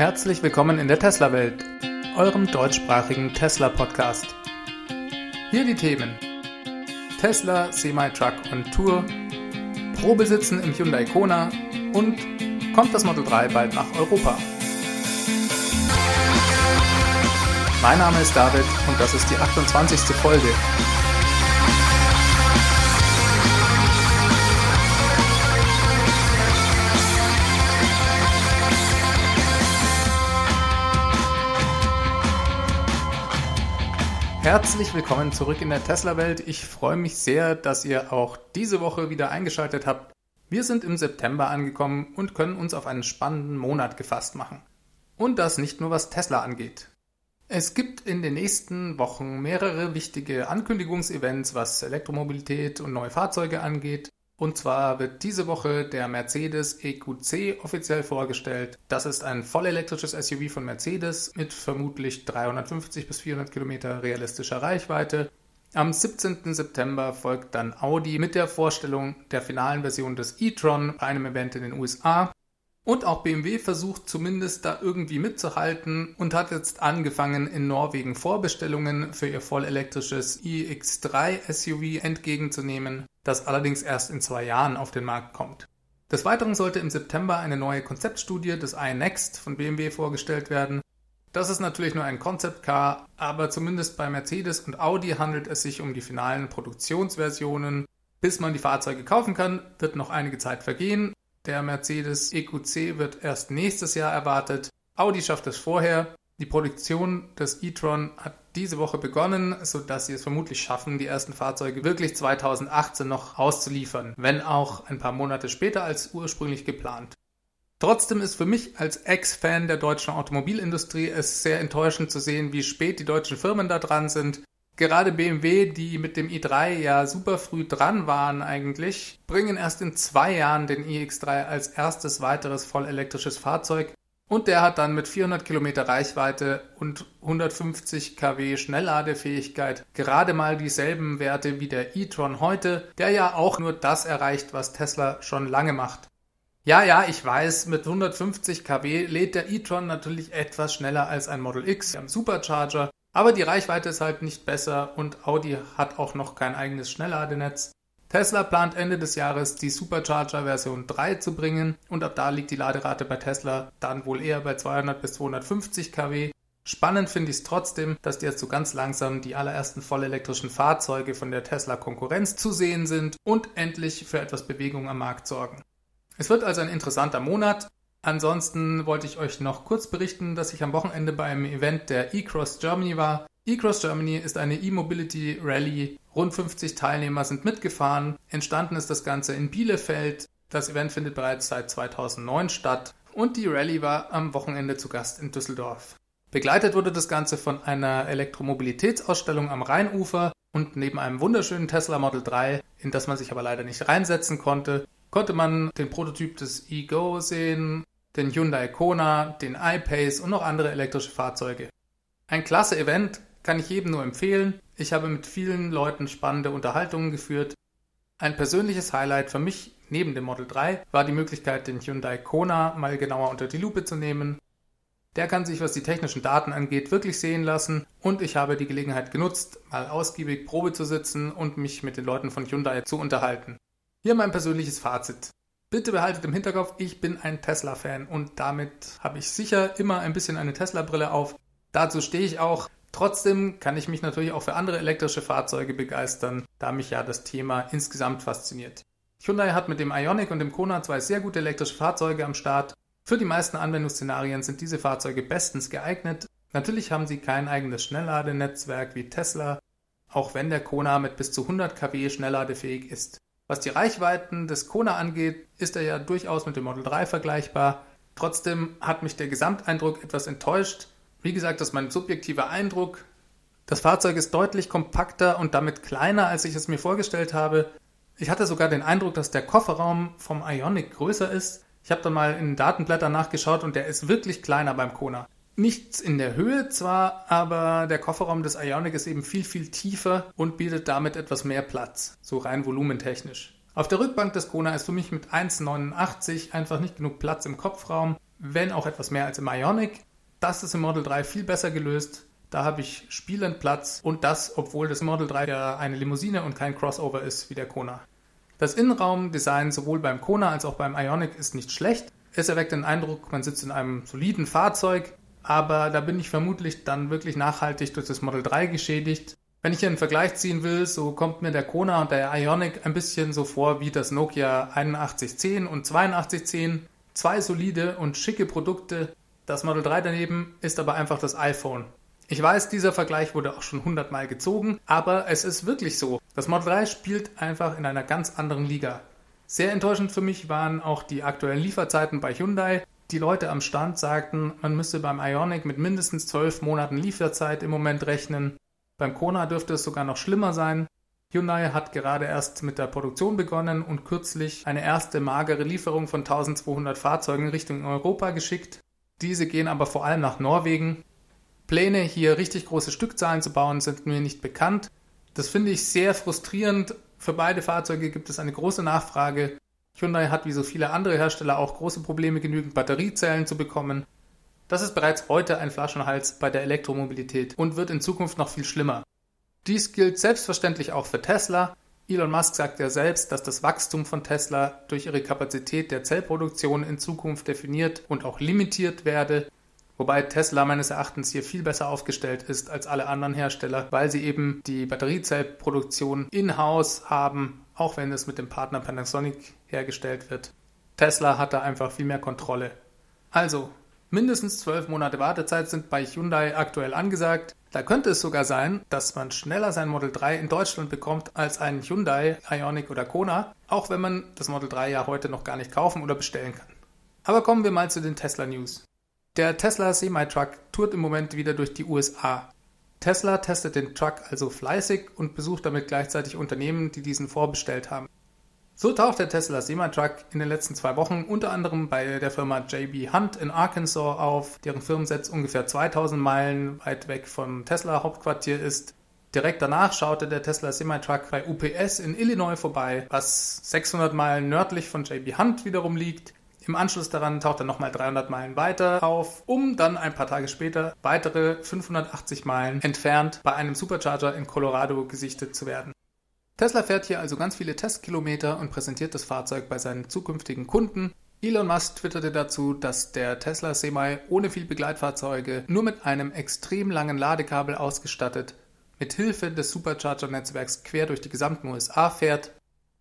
Herzlich willkommen in der Tesla-Welt, eurem deutschsprachigen Tesla-Podcast. Hier die Themen: Tesla, Semi-Truck und Tour, Probesitzen im Hyundai Kona und kommt das Model 3 bald nach Europa? Mein Name ist David und das ist die 28. Folge. Herzlich willkommen zurück in der Tesla-Welt. Ich freue mich sehr, dass ihr auch diese Woche wieder eingeschaltet habt. Wir sind im September angekommen und können uns auf einen spannenden Monat gefasst machen. Und das nicht nur was Tesla angeht. Es gibt in den nächsten Wochen mehrere wichtige Ankündigungsevents, was Elektromobilität und neue Fahrzeuge angeht. Und zwar wird diese Woche der Mercedes EQC offiziell vorgestellt. Das ist ein vollelektrisches SUV von Mercedes mit vermutlich 350 bis 400 Kilometer realistischer Reichweite. Am 17. September folgt dann Audi mit der Vorstellung der finalen Version des e-tron bei einem Event in den USA. Und auch BMW versucht zumindest da irgendwie mitzuhalten und hat jetzt angefangen, in Norwegen Vorbestellungen für ihr vollelektrisches iX3 SUV entgegenzunehmen, das allerdings erst in zwei Jahren auf den Markt kommt. Des Weiteren sollte im September eine neue Konzeptstudie des iNext von BMW vorgestellt werden. Das ist natürlich nur ein Concept Car, aber zumindest bei Mercedes und Audi handelt es sich um die finalen Produktionsversionen. Bis man die Fahrzeuge kaufen kann, wird noch einige Zeit vergehen der Mercedes EQC wird erst nächstes Jahr erwartet. Audi schafft es vorher. Die Produktion des e-tron hat diese Woche begonnen, sodass sie es vermutlich schaffen, die ersten Fahrzeuge wirklich 2018 noch auszuliefern, wenn auch ein paar Monate später als ursprünglich geplant. Trotzdem ist für mich als Ex-Fan der deutschen Automobilindustrie es sehr enttäuschend zu sehen, wie spät die deutschen Firmen da dran sind. Gerade BMW, die mit dem i3 ja super früh dran waren eigentlich, bringen erst in zwei Jahren den iX3 als erstes weiteres vollelektrisches Fahrzeug und der hat dann mit 400 Kilometer Reichweite und 150 kW Schnellladefähigkeit gerade mal dieselben Werte wie der e-tron heute, der ja auch nur das erreicht, was Tesla schon lange macht. Ja, ja, ich weiß, mit 150 kW lädt der e-tron natürlich etwas schneller als ein Model X am Supercharger, aber die Reichweite ist halt nicht besser und Audi hat auch noch kein eigenes Schnellladenetz. Tesla plant Ende des Jahres die Supercharger Version 3 zu bringen und ab da liegt die Laderate bei Tesla dann wohl eher bei 200 bis 250 kW. Spannend finde ich es trotzdem, dass jetzt so ganz langsam die allerersten vollelektrischen Fahrzeuge von der Tesla Konkurrenz zu sehen sind und endlich für etwas Bewegung am Markt sorgen. Es wird also ein interessanter Monat. Ansonsten wollte ich euch noch kurz berichten, dass ich am Wochenende bei einem Event der eCross Germany war. eCross Germany ist eine E-Mobility Rally. Rund 50 Teilnehmer sind mitgefahren. Entstanden ist das Ganze in Bielefeld. Das Event findet bereits seit 2009 statt und die Rallye war am Wochenende zu Gast in Düsseldorf. Begleitet wurde das Ganze von einer Elektromobilitätsausstellung am Rheinufer und neben einem wunderschönen Tesla Model 3, in das man sich aber leider nicht reinsetzen konnte, konnte man den Prototyp des e-Go sehen, den Hyundai Kona, den iPace und noch andere elektrische Fahrzeuge. Ein klasse Event, kann ich jedem nur empfehlen. Ich habe mit vielen Leuten spannende Unterhaltungen geführt. Ein persönliches Highlight für mich neben dem Model 3 war die Möglichkeit, den Hyundai Kona mal genauer unter die Lupe zu nehmen. Der kann sich, was die technischen Daten angeht, wirklich sehen lassen und ich habe die Gelegenheit genutzt, mal ausgiebig Probe zu sitzen und mich mit den Leuten von Hyundai zu unterhalten. Hier mein persönliches Fazit. Bitte behaltet im Hinterkopf, ich bin ein Tesla-Fan und damit habe ich sicher immer ein bisschen eine Tesla-Brille auf. Dazu stehe ich auch. Trotzdem kann ich mich natürlich auch für andere elektrische Fahrzeuge begeistern, da mich ja das Thema insgesamt fasziniert. Hyundai hat mit dem Ioniq und dem Kona zwei sehr gute elektrische Fahrzeuge am Start. Für die meisten Anwendungsszenarien sind diese Fahrzeuge bestens geeignet. Natürlich haben sie kein eigenes Schnellladenetzwerk wie Tesla, auch wenn der Kona mit bis zu 100 kW schnellladefähig ist. Was die Reichweiten des Kona angeht, ist er ja durchaus mit dem Model 3 vergleichbar. Trotzdem hat mich der Gesamteindruck etwas enttäuscht. Wie gesagt, das ist mein subjektiver Eindruck. Das Fahrzeug ist deutlich kompakter und damit kleiner, als ich es mir vorgestellt habe. Ich hatte sogar den Eindruck, dass der Kofferraum vom Ionic größer ist. Ich habe dann mal in Datenblättern nachgeschaut und der ist wirklich kleiner beim Kona. Nichts in der Höhe zwar, aber der Kofferraum des Ionic ist eben viel, viel tiefer und bietet damit etwas mehr Platz, so rein volumentechnisch. Auf der Rückbank des Kona ist für mich mit 1,89 einfach nicht genug Platz im Kopfraum. wenn auch etwas mehr als im Ionic. Das ist im Model 3 viel besser gelöst. Da habe ich spielend Platz und das, obwohl das Model 3 ja eine Limousine und kein Crossover ist wie der Kona. Das Innenraumdesign sowohl beim Kona als auch beim Ionic ist nicht schlecht. Es erweckt den Eindruck, man sitzt in einem soliden Fahrzeug, aber da bin ich vermutlich dann wirklich nachhaltig durch das Model 3 geschädigt. Wenn ich hier einen Vergleich ziehen will, so kommt mir der Kona und der Ionic ein bisschen so vor wie das Nokia 8110 und 8210. Zwei solide und schicke Produkte. Das Model 3 daneben ist aber einfach das iPhone. Ich weiß, dieser Vergleich wurde auch schon hundertmal gezogen, aber es ist wirklich so. Das Model 3 spielt einfach in einer ganz anderen Liga. Sehr enttäuschend für mich waren auch die aktuellen Lieferzeiten bei Hyundai. Die Leute am Stand sagten, man müsse beim Ionic mit mindestens zwölf Monaten Lieferzeit im Moment rechnen. Beim Kona dürfte es sogar noch schlimmer sein. Hyundai hat gerade erst mit der Produktion begonnen und kürzlich eine erste magere Lieferung von 1200 Fahrzeugen Richtung Europa geschickt. Diese gehen aber vor allem nach Norwegen. Pläne, hier richtig große Stückzahlen zu bauen, sind mir nicht bekannt. Das finde ich sehr frustrierend. Für beide Fahrzeuge gibt es eine große Nachfrage. Hyundai hat wie so viele andere Hersteller auch große Probleme, genügend Batteriezellen zu bekommen. Das ist bereits heute ein Flaschenhals bei der Elektromobilität und wird in Zukunft noch viel schlimmer. Dies gilt selbstverständlich auch für Tesla. Elon Musk sagt ja selbst, dass das Wachstum von Tesla durch ihre Kapazität der Zellproduktion in Zukunft definiert und auch limitiert werde. Wobei Tesla meines Erachtens hier viel besser aufgestellt ist als alle anderen Hersteller, weil sie eben die Batteriezellproduktion in-house haben, auch wenn es mit dem Partner Panasonic hergestellt wird. Tesla hat da einfach viel mehr Kontrolle. Also, mindestens zwölf Monate Wartezeit sind bei Hyundai aktuell angesagt. Da könnte es sogar sein, dass man schneller sein Model 3 in Deutschland bekommt als ein Hyundai, Ioniq oder Kona, auch wenn man das Model 3 ja heute noch gar nicht kaufen oder bestellen kann. Aber kommen wir mal zu den Tesla News. Der Tesla Semi-Truck tourt im Moment wieder durch die USA. Tesla testet den Truck also fleißig und besucht damit gleichzeitig Unternehmen, die diesen vorbestellt haben. So taucht der Tesla Semi-Truck in den letzten zwei Wochen unter anderem bei der Firma JB Hunt in Arkansas auf, deren Firmensitz ungefähr 2000 Meilen weit weg vom Tesla Hauptquartier ist. Direkt danach schaute der Tesla Semi-Truck bei UPS in Illinois vorbei, was 600 Meilen nördlich von JB Hunt wiederum liegt. Im Anschluss daran taucht er nochmal 300 Meilen weiter auf, um dann ein paar Tage später weitere 580 Meilen entfernt bei einem Supercharger in Colorado gesichtet zu werden. Tesla fährt hier also ganz viele Testkilometer und präsentiert das Fahrzeug bei seinen zukünftigen Kunden. Elon Musk twitterte dazu, dass der Tesla Semi ohne viel Begleitfahrzeuge nur mit einem extrem langen Ladekabel ausgestattet mit Hilfe des Supercharger-Netzwerks quer durch die gesamten USA fährt.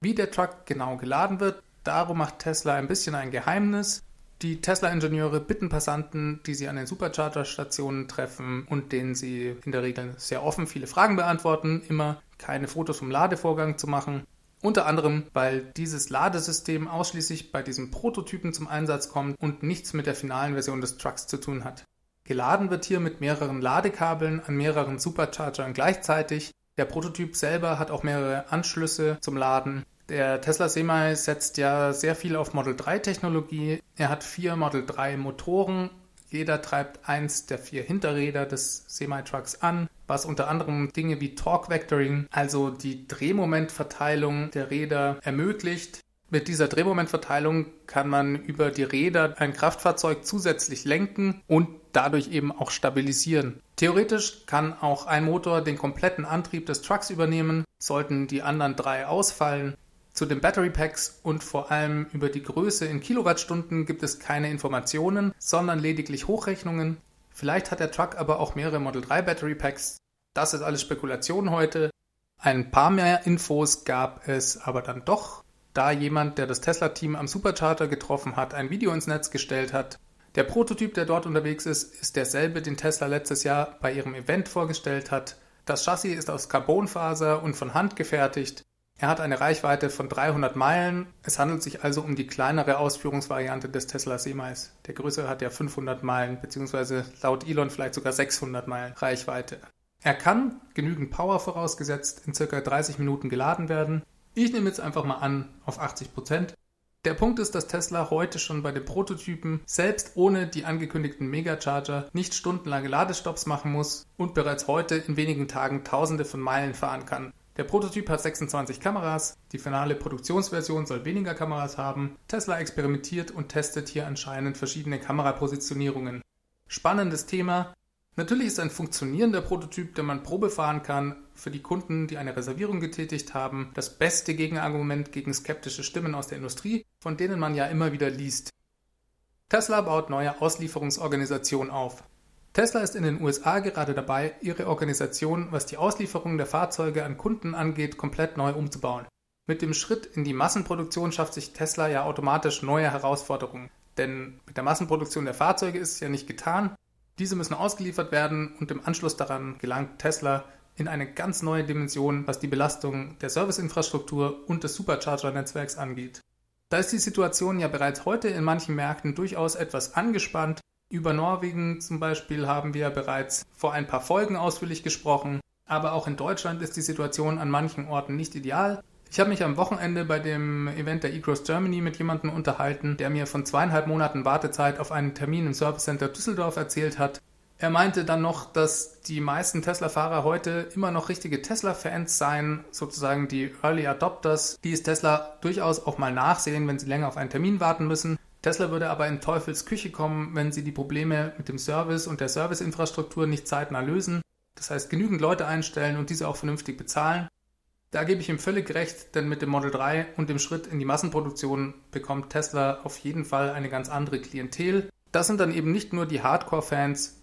Wie der Truck genau geladen wird, Darum macht Tesla ein bisschen ein Geheimnis. Die Tesla-Ingenieure bitten Passanten, die sie an den Supercharger-Stationen treffen und denen sie in der Regel sehr offen viele Fragen beantworten, immer keine Fotos vom Ladevorgang zu machen. Unter anderem, weil dieses Ladesystem ausschließlich bei diesem Prototypen zum Einsatz kommt und nichts mit der finalen Version des Trucks zu tun hat. Geladen wird hier mit mehreren Ladekabeln an mehreren Superchargern gleichzeitig. Der Prototyp selber hat auch mehrere Anschlüsse zum Laden der Tesla Semi setzt ja sehr viel auf Model 3 Technologie. Er hat vier Model 3 Motoren. Jeder treibt eins der vier Hinterräder des Semi-Trucks an, was unter anderem Dinge wie Torque Vectoring, also die Drehmomentverteilung der Räder, ermöglicht. Mit dieser Drehmomentverteilung kann man über die Räder ein Kraftfahrzeug zusätzlich lenken und dadurch eben auch stabilisieren. Theoretisch kann auch ein Motor den kompletten Antrieb des Trucks übernehmen, sollten die anderen drei ausfallen. Zu den Battery Packs und vor allem über die Größe in Kilowattstunden gibt es keine Informationen, sondern lediglich Hochrechnungen. Vielleicht hat der Truck aber auch mehrere Model 3 Battery Packs. Das ist alles Spekulation heute. Ein paar mehr Infos gab es aber dann doch, da jemand, der das Tesla-Team am Supercharger getroffen hat, ein Video ins Netz gestellt hat. Der Prototyp, der dort unterwegs ist, ist derselbe, den Tesla letztes Jahr bei ihrem Event vorgestellt hat. Das Chassis ist aus Carbonfaser und von Hand gefertigt. Er hat eine Reichweite von 300 Meilen. Es handelt sich also um die kleinere Ausführungsvariante des Tesla Semis. Der größere hat ja 500 Meilen, beziehungsweise laut Elon vielleicht sogar 600 Meilen Reichweite. Er kann, genügend Power vorausgesetzt, in circa 30 Minuten geladen werden. Ich nehme jetzt einfach mal an auf 80 Prozent. Der Punkt ist, dass Tesla heute schon bei den Prototypen selbst ohne die angekündigten Megacharger nicht stundenlange Ladestops machen muss und bereits heute in wenigen Tagen Tausende von Meilen fahren kann. Der Prototyp hat 26 Kameras, die finale Produktionsversion soll weniger Kameras haben. Tesla experimentiert und testet hier anscheinend verschiedene Kamerapositionierungen. Spannendes Thema. Natürlich ist ein funktionierender Prototyp, den man Probe fahren kann, für die Kunden, die eine Reservierung getätigt haben, das beste Gegenargument gegen skeptische Stimmen aus der Industrie, von denen man ja immer wieder liest. Tesla baut neue Auslieferungsorganisation auf. Tesla ist in den USA gerade dabei, ihre Organisation, was die Auslieferung der Fahrzeuge an Kunden angeht, komplett neu umzubauen. Mit dem Schritt in die Massenproduktion schafft sich Tesla ja automatisch neue Herausforderungen. Denn mit der Massenproduktion der Fahrzeuge ist es ja nicht getan. Diese müssen ausgeliefert werden und im Anschluss daran gelangt Tesla in eine ganz neue Dimension, was die Belastung der Serviceinfrastruktur und des Supercharger-Netzwerks angeht. Da ist die Situation ja bereits heute in manchen Märkten durchaus etwas angespannt über Norwegen zum Beispiel haben wir bereits vor ein paar Folgen ausführlich gesprochen, aber auch in Deutschland ist die Situation an manchen Orten nicht ideal. Ich habe mich am Wochenende bei dem Event der eCross Germany mit jemandem unterhalten, der mir von zweieinhalb Monaten Wartezeit auf einen Termin im Service Center Düsseldorf erzählt hat. Er meinte dann noch, dass die meisten Tesla-Fahrer heute immer noch richtige Tesla-Fans seien, sozusagen die Early Adopters, die es Tesla durchaus auch mal nachsehen, wenn sie länger auf einen Termin warten müssen. Tesla würde aber in Teufels Küche kommen, wenn sie die Probleme mit dem Service und der Serviceinfrastruktur nicht zeitnah lösen. Das heißt, genügend Leute einstellen und diese auch vernünftig bezahlen. Da gebe ich ihm völlig recht, denn mit dem Model 3 und dem Schritt in die Massenproduktion bekommt Tesla auf jeden Fall eine ganz andere Klientel. Das sind dann eben nicht nur die Hardcore-Fans.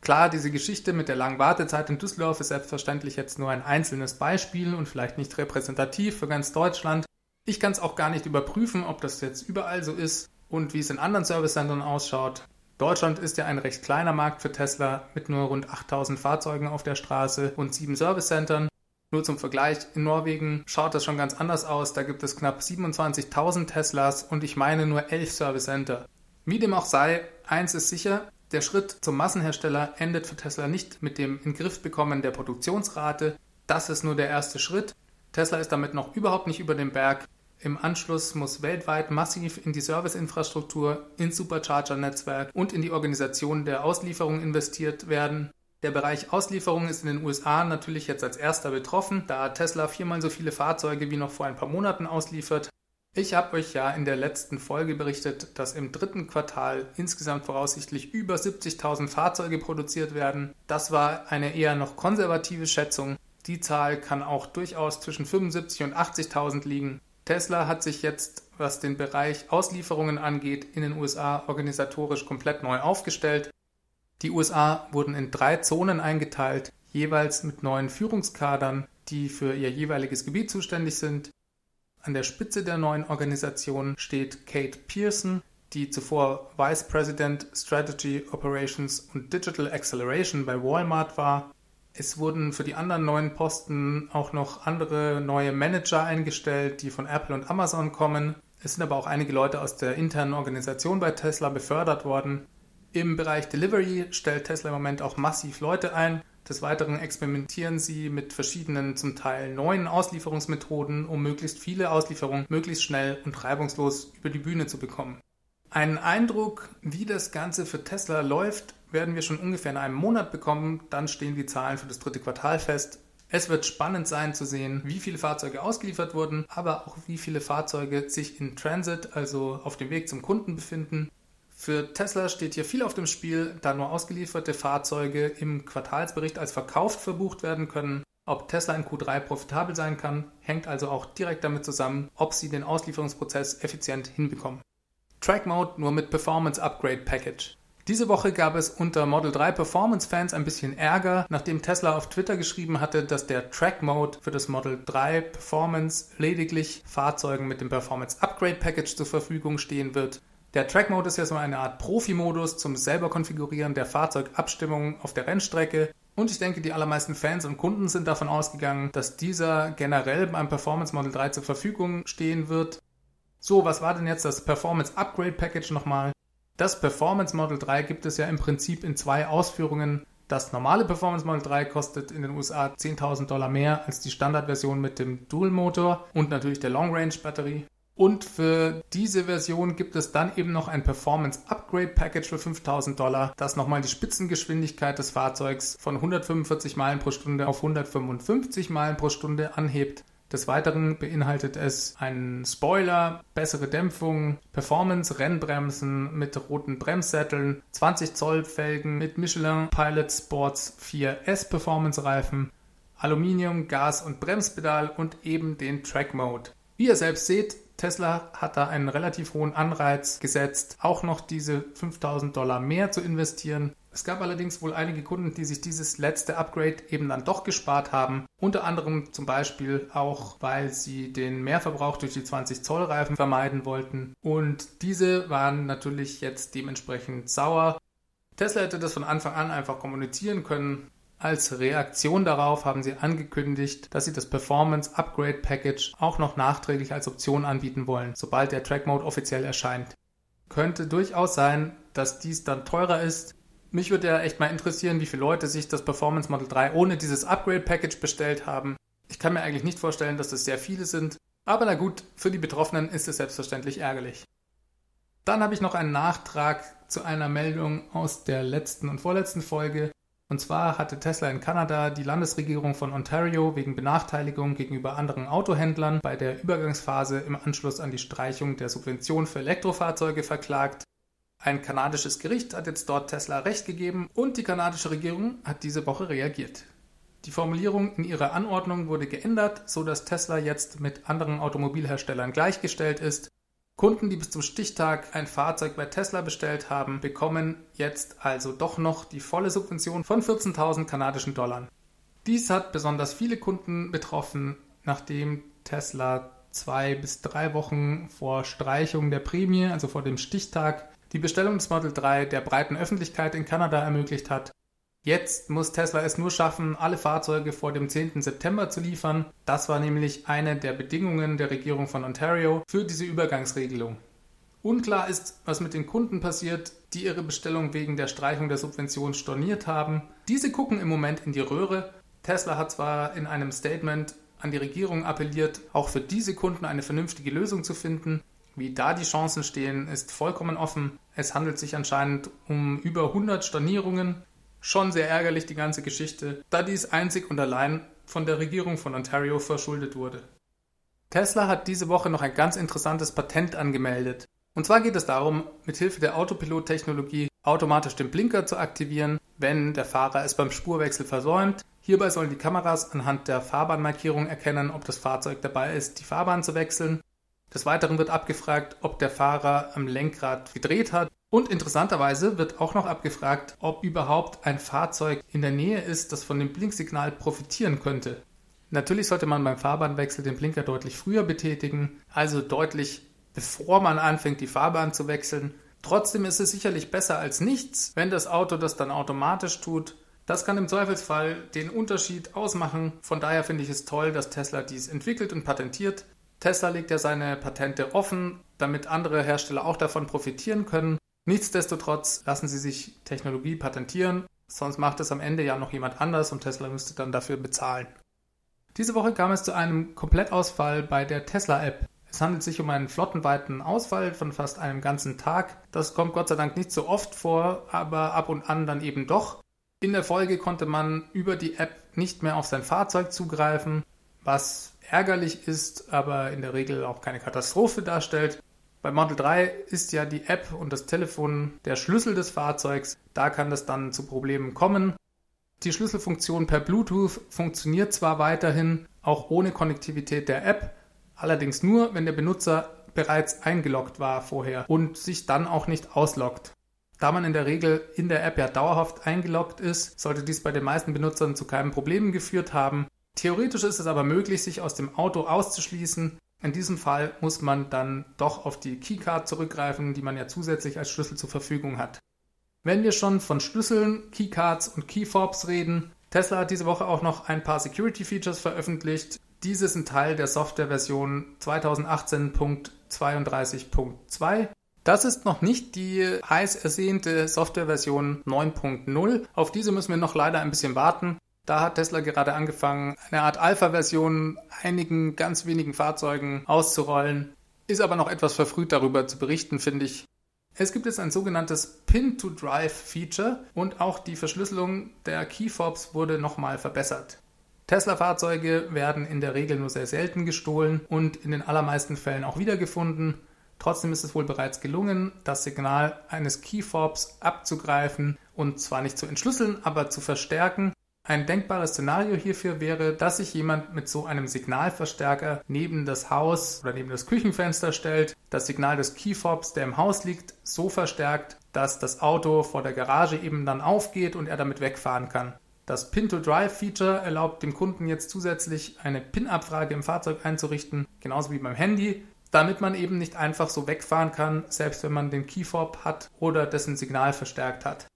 Klar, diese Geschichte mit der langen Wartezeit in Düsseldorf ist selbstverständlich jetzt nur ein einzelnes Beispiel und vielleicht nicht repräsentativ für ganz Deutschland. Ich kann es auch gar nicht überprüfen, ob das jetzt überall so ist und wie es in anderen Servicecentern ausschaut. Deutschland ist ja ein recht kleiner Markt für Tesla mit nur rund 8000 Fahrzeugen auf der Straße und sieben Servicecentern. Nur zum Vergleich, in Norwegen schaut das schon ganz anders aus. Da gibt es knapp 27.000 Teslas und ich meine nur 11 Servicecenter. Wie dem auch sei, eins ist sicher, der Schritt zum Massenhersteller endet für Tesla nicht mit dem Ingriffbekommen der Produktionsrate. Das ist nur der erste Schritt. Tesla ist damit noch überhaupt nicht über dem Berg. Im Anschluss muss weltweit massiv in die Serviceinfrastruktur, ins Supercharger-Netzwerk und in die Organisation der Auslieferung investiert werden. Der Bereich Auslieferung ist in den USA natürlich jetzt als erster betroffen, da Tesla viermal so viele Fahrzeuge wie noch vor ein paar Monaten ausliefert. Ich habe euch ja in der letzten Folge berichtet, dass im dritten Quartal insgesamt voraussichtlich über 70.000 Fahrzeuge produziert werden. Das war eine eher noch konservative Schätzung. Die Zahl kann auch durchaus zwischen 75.000 und 80.000 liegen. Tesla hat sich jetzt, was den Bereich Auslieferungen angeht, in den USA organisatorisch komplett neu aufgestellt. Die USA wurden in drei Zonen eingeteilt, jeweils mit neuen Führungskadern, die für ihr jeweiliges Gebiet zuständig sind. An der Spitze der neuen Organisation steht Kate Pearson, die zuvor Vice President Strategy, Operations und Digital Acceleration bei Walmart war es wurden für die anderen neuen Posten auch noch andere neue Manager eingestellt, die von Apple und Amazon kommen. Es sind aber auch einige Leute aus der internen Organisation bei Tesla befördert worden. Im Bereich Delivery stellt Tesla im Moment auch massiv Leute ein. Des Weiteren experimentieren sie mit verschiedenen, zum Teil neuen Auslieferungsmethoden, um möglichst viele Auslieferungen möglichst schnell und reibungslos über die Bühne zu bekommen. Einen Eindruck, wie das Ganze für Tesla läuft, werden wir schon ungefähr in einem Monat bekommen. Dann stehen die Zahlen für das dritte Quartal fest. Es wird spannend sein zu sehen, wie viele Fahrzeuge ausgeliefert wurden, aber auch wie viele Fahrzeuge sich in Transit, also auf dem Weg zum Kunden befinden. Für Tesla steht hier viel auf dem Spiel, da nur ausgelieferte Fahrzeuge im Quartalsbericht als verkauft verbucht werden können. Ob Tesla in Q3 profitabel sein kann, hängt also auch direkt damit zusammen, ob sie den Auslieferungsprozess effizient hinbekommen. Track Mode nur mit Performance Upgrade Package. Diese Woche gab es unter Model 3 Performance-Fans ein bisschen Ärger, nachdem Tesla auf Twitter geschrieben hatte, dass der Track Mode für das Model 3 Performance lediglich Fahrzeugen mit dem Performance Upgrade Package zur Verfügung stehen wird. Der Track Mode ist ja so eine Art Profi-Modus zum selber konfigurieren der Fahrzeugabstimmung auf der Rennstrecke. Und ich denke, die allermeisten Fans und Kunden sind davon ausgegangen, dass dieser generell beim Performance Model 3 zur Verfügung stehen wird. So, was war denn jetzt das Performance Upgrade Package nochmal? Das Performance Model 3 gibt es ja im Prinzip in zwei Ausführungen. Das normale Performance Model 3 kostet in den USA 10.000 Dollar mehr als die Standardversion mit dem Dual-Motor und natürlich der Long-Range-Batterie. Und für diese Version gibt es dann eben noch ein Performance Upgrade Package für 5000 Dollar, das nochmal die Spitzengeschwindigkeit des Fahrzeugs von 145 Meilen pro Stunde auf 155 Meilen pro Stunde anhebt. Des Weiteren beinhaltet es einen Spoiler, bessere Dämpfung, Performance, Rennbremsen mit roten Bremssätteln, 20 Zoll Felgen mit Michelin Pilot Sports 4S Performance Reifen, Aluminium, Gas- und Bremspedal und eben den Track Mode. Wie ihr selbst seht, Tesla hat da einen relativ hohen Anreiz gesetzt, auch noch diese 5000 Dollar mehr zu investieren. Es gab allerdings wohl einige Kunden, die sich dieses letzte Upgrade eben dann doch gespart haben. Unter anderem zum Beispiel auch, weil sie den Mehrverbrauch durch die 20 Zoll Reifen vermeiden wollten. Und diese waren natürlich jetzt dementsprechend sauer. Tesla hätte das von Anfang an einfach kommunizieren können. Als Reaktion darauf haben sie angekündigt, dass sie das Performance Upgrade Package auch noch nachträglich als Option anbieten wollen, sobald der Track Mode offiziell erscheint. Könnte durchaus sein, dass dies dann teurer ist. Mich würde ja echt mal interessieren, wie viele Leute sich das Performance Model 3 ohne dieses Upgrade Package bestellt haben. Ich kann mir eigentlich nicht vorstellen, dass das sehr viele sind. Aber na gut, für die Betroffenen ist es selbstverständlich ärgerlich. Dann habe ich noch einen Nachtrag zu einer Meldung aus der letzten und vorletzten Folge. Und zwar hatte Tesla in Kanada die Landesregierung von Ontario wegen Benachteiligung gegenüber anderen Autohändlern bei der Übergangsphase im Anschluss an die Streichung der Subvention für Elektrofahrzeuge verklagt. Ein kanadisches Gericht hat jetzt dort Tesla Recht gegeben und die kanadische Regierung hat diese Woche reagiert. Die Formulierung in ihrer Anordnung wurde geändert, so dass Tesla jetzt mit anderen Automobilherstellern gleichgestellt ist Kunden, die bis zum Stichtag ein Fahrzeug bei Tesla bestellt haben, bekommen jetzt also doch noch die volle Subvention von 14.000 kanadischen Dollar. Dies hat besonders viele Kunden betroffen, nachdem Tesla zwei bis drei Wochen vor Streichung der Prämie, also vor dem Stichtag, die Bestellung des Model 3 der breiten Öffentlichkeit in Kanada ermöglicht hat Jetzt muss Tesla es nur schaffen, alle Fahrzeuge vor dem 10. September zu liefern. Das war nämlich eine der Bedingungen der Regierung von Ontario für diese Übergangsregelung. Unklar ist, was mit den Kunden passiert, die ihre Bestellung wegen der Streichung der Subvention storniert haben. Diese gucken im Moment in die Röhre. Tesla hat zwar in einem Statement an die Regierung appelliert, auch für diese Kunden eine vernünftige Lösung zu finden. Wie da die Chancen stehen, ist vollkommen offen. Es handelt sich anscheinend um über 100 Stornierungen Schon sehr ärgerlich die ganze Geschichte, da dies einzig und allein von der Regierung von Ontario verschuldet wurde. Tesla hat diese Woche noch ein ganz interessantes Patent angemeldet. Und zwar geht es darum, mithilfe der Autopilot-Technologie automatisch den Blinker zu aktivieren, wenn der Fahrer es beim Spurwechsel versäumt. Hierbei sollen die Kameras anhand der Fahrbahnmarkierung erkennen, ob das Fahrzeug dabei ist, die Fahrbahn zu wechseln. Des Weiteren wird abgefragt, ob der Fahrer am Lenkrad gedreht hat und interessanterweise wird auch noch abgefragt, ob überhaupt ein Fahrzeug in der Nähe ist, das von dem Blinksignal profitieren könnte. Natürlich sollte man beim Fahrbahnwechsel den Blinker deutlich früher betätigen, also deutlich bevor man anfängt, die Fahrbahn zu wechseln. Trotzdem ist es sicherlich besser als nichts, wenn das Auto das dann automatisch tut. Das kann im Zweifelsfall den Unterschied ausmachen. Von daher finde ich es toll, dass Tesla dies entwickelt und patentiert. Tesla legt ja seine Patente offen, damit andere Hersteller auch davon profitieren können. Nichtsdestotrotz lassen sie sich Technologie patentieren, sonst macht es am Ende ja noch jemand anders und Tesla müsste dann dafür bezahlen. Diese Woche kam es zu einem Komplettausfall bei der Tesla-App. Es handelt sich um einen flottenweiten Ausfall von fast einem ganzen Tag. Das kommt Gott sei Dank nicht so oft vor, aber ab und an dann eben doch. In der Folge konnte man über die App nicht mehr auf sein Fahrzeug zugreifen, was ärgerlich ist, aber in der Regel auch keine Katastrophe darstellt. Bei Model 3 ist ja die App und das Telefon der Schlüssel des Fahrzeugs. Da kann es dann zu Problemen kommen. Die Schlüsselfunktion per Bluetooth funktioniert zwar weiterhin, auch ohne Konnektivität der App, allerdings nur, wenn der Benutzer bereits eingeloggt war vorher und sich dann auch nicht ausloggt. Da man in der Regel in der App ja dauerhaft eingeloggt ist, sollte dies bei den meisten Benutzern zu keinen Problemen geführt haben. Theoretisch ist es aber möglich, sich aus dem Auto auszuschließen, in diesem Fall muss man dann doch auf die Keycard zurückgreifen, die man ja zusätzlich als Schlüssel zur Verfügung hat. Wenn wir schon von Schlüsseln, Keycards und Keyfobs reden, Tesla hat diese Woche auch noch ein paar Security Features veröffentlicht. Diese sind Teil der Softwareversion 2018.32.2. Das ist noch nicht die heiß ersehnte Softwareversion 9.0. Auf diese müssen wir noch leider ein bisschen warten. Da hat Tesla gerade angefangen, eine Art Alpha-Version einigen ganz wenigen Fahrzeugen auszurollen. Ist aber noch etwas verfrüht darüber zu berichten, finde ich. Es gibt jetzt ein sogenanntes Pin-to-Drive-Feature und auch die Verschlüsselung der Keyfobs wurde nochmal verbessert. Tesla-Fahrzeuge werden in der Regel nur sehr selten gestohlen und in den allermeisten Fällen auch wiedergefunden. Trotzdem ist es wohl bereits gelungen, das Signal eines Keyfobs abzugreifen und zwar nicht zu entschlüsseln, aber zu verstärken. Ein denkbares Szenario hierfür wäre, dass sich jemand mit so einem Signalverstärker neben das Haus oder neben das Küchenfenster stellt, das Signal des Keyfobs, der im Haus liegt, so verstärkt, dass das Auto vor der Garage eben dann aufgeht und er damit wegfahren kann. Das Pin-to-Drive-Feature erlaubt dem Kunden jetzt zusätzlich eine PIN-Abfrage im Fahrzeug einzurichten, genauso wie beim Handy damit man eben nicht einfach so wegfahren kann, selbst wenn man den Keyfob hat oder dessen Signal verstärkt hat.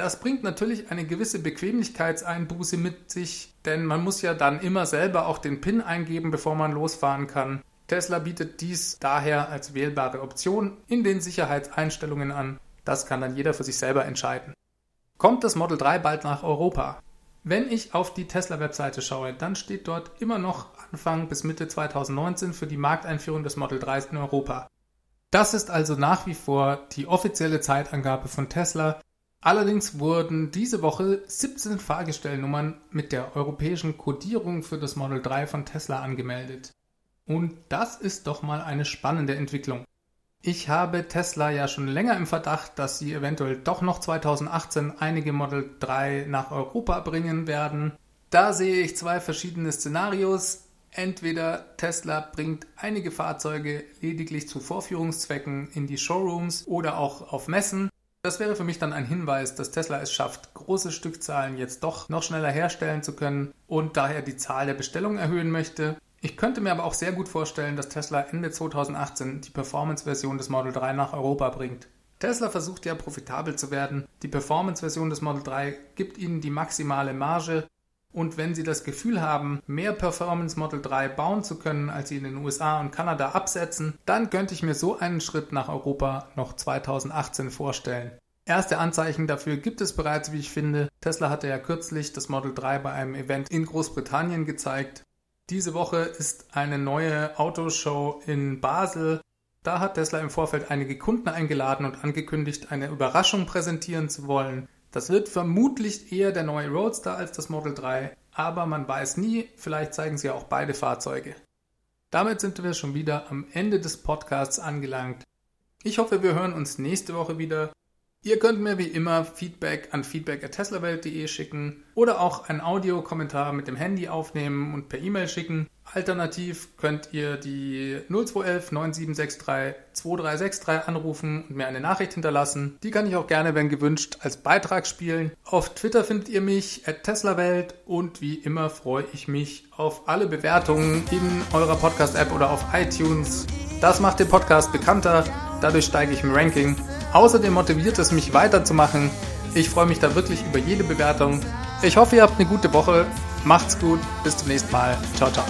Das bringt natürlich eine gewisse Bequemlichkeitseinbuße mit sich, denn man muss ja dann immer selber auch den PIN eingeben, bevor man losfahren kann. Tesla bietet dies daher als wählbare Option in den Sicherheitseinstellungen an. Das kann dann jeder für sich selber entscheiden. Kommt das Model 3 bald nach Europa? Wenn ich auf die Tesla-Webseite schaue, dann steht dort immer noch Anfang bis Mitte 2019 für die Markteinführung des Model 3 in Europa. Das ist also nach wie vor die offizielle Zeitangabe von Tesla. Allerdings wurden diese Woche 17 Fahrgestellnummern mit der europäischen Codierung für das Model 3 von Tesla angemeldet. Und das ist doch mal eine spannende Entwicklung. Ich habe Tesla ja schon länger im Verdacht, dass sie eventuell doch noch 2018 einige Model 3 nach Europa bringen werden. Da sehe ich zwei verschiedene Szenarios. Entweder Tesla bringt einige Fahrzeuge lediglich zu Vorführungszwecken in die Showrooms oder auch auf Messen. Das wäre für mich dann ein Hinweis, dass Tesla es schafft, große Stückzahlen jetzt doch noch schneller herstellen zu können und daher die Zahl der Bestellungen erhöhen möchte. Ich könnte mir aber auch sehr gut vorstellen, dass Tesla Ende 2018 die Performance-Version des Model 3 nach Europa bringt. Tesla versucht ja profitabel zu werden. Die Performance-Version des Model 3 gibt ihnen die maximale Marge. Und wenn Sie das Gefühl haben, mehr Performance Model 3 bauen zu können, als Sie in den USA und Kanada absetzen, dann könnte ich mir so einen Schritt nach Europa noch 2018 vorstellen. Erste Anzeichen dafür gibt es bereits, wie ich finde. Tesla hatte ja kürzlich das Model 3 bei einem Event in Großbritannien gezeigt diese Woche ist eine neue Autoshow in Basel. Da hat Tesla im Vorfeld einige Kunden eingeladen und angekündigt, eine Überraschung präsentieren zu wollen. Das wird vermutlich eher der neue Roadster als das Model 3, aber man weiß nie, vielleicht zeigen sie auch beide Fahrzeuge. Damit sind wir schon wieder am Ende des Podcasts angelangt. Ich hoffe, wir hören uns nächste Woche wieder. Ihr könnt mir wie immer Feedback an feedback.teslawelt.de schicken oder auch einen Audiokommentar mit dem Handy aufnehmen und per E-Mail schicken. Alternativ könnt ihr die 0211 9763 2363 anrufen und mir eine Nachricht hinterlassen. Die kann ich auch gerne, wenn gewünscht, als Beitrag spielen. Auf Twitter findet ihr mich at teslawelt und wie immer freue ich mich auf alle Bewertungen in eurer Podcast-App oder auf iTunes. Das macht den Podcast bekannter, dadurch steige ich im Ranking. Außerdem motiviert es mich weiterzumachen. Ich freue mich da wirklich über jede Bewertung. Ich hoffe, ihr habt eine gute Woche. Macht's gut. Bis zum nächsten Mal. Ciao, ciao.